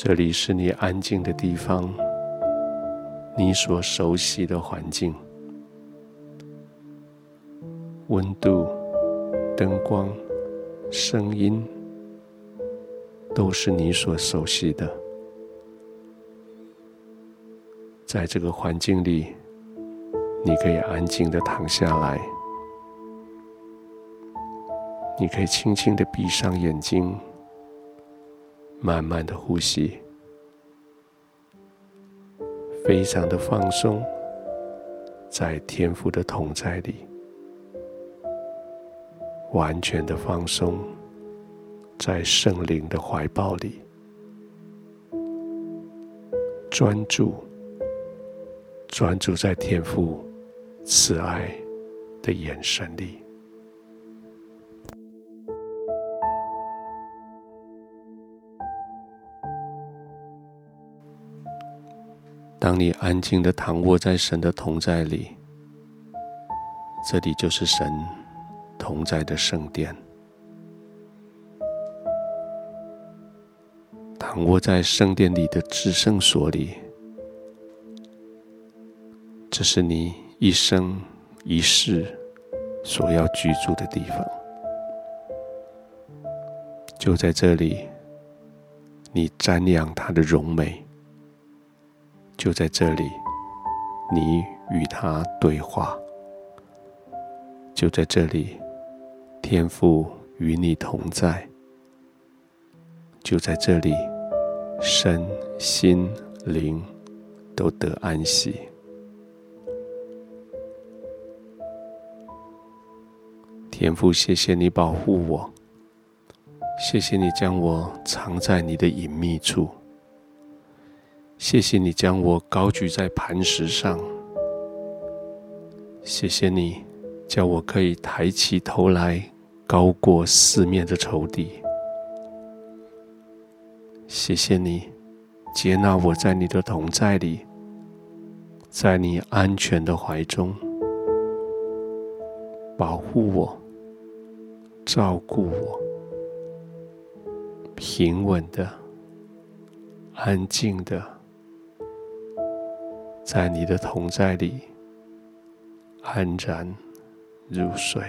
这里是你安静的地方，你所熟悉的环境，温度、灯光、声音，都是你所熟悉的。在这个环境里，你可以安静的躺下来，你可以轻轻的闭上眼睛。慢慢的呼吸，非常的放松，在天父的同在里，完全的放松，在圣灵的怀抱里，专注，专注在天父慈爱的眼神里。当你安静的躺卧在神的同在里，这里就是神同在的圣殿。躺卧在圣殿里的至圣所里，这是你一生一世所要居住的地方。就在这里，你瞻仰他的荣美。就在这里，你与他对话；就在这里，天父与你同在；就在这里，身心灵都得安息。天父，谢谢你保护我，谢谢你将我藏在你的隐秘处。谢谢你将我高举在磐石上，谢谢你叫我可以抬起头来，高过四面的仇敌。谢谢你接纳我在你的同在里，在你安全的怀中，保护我，照顾我，平稳的，安静的。在你的同在里，安然入睡。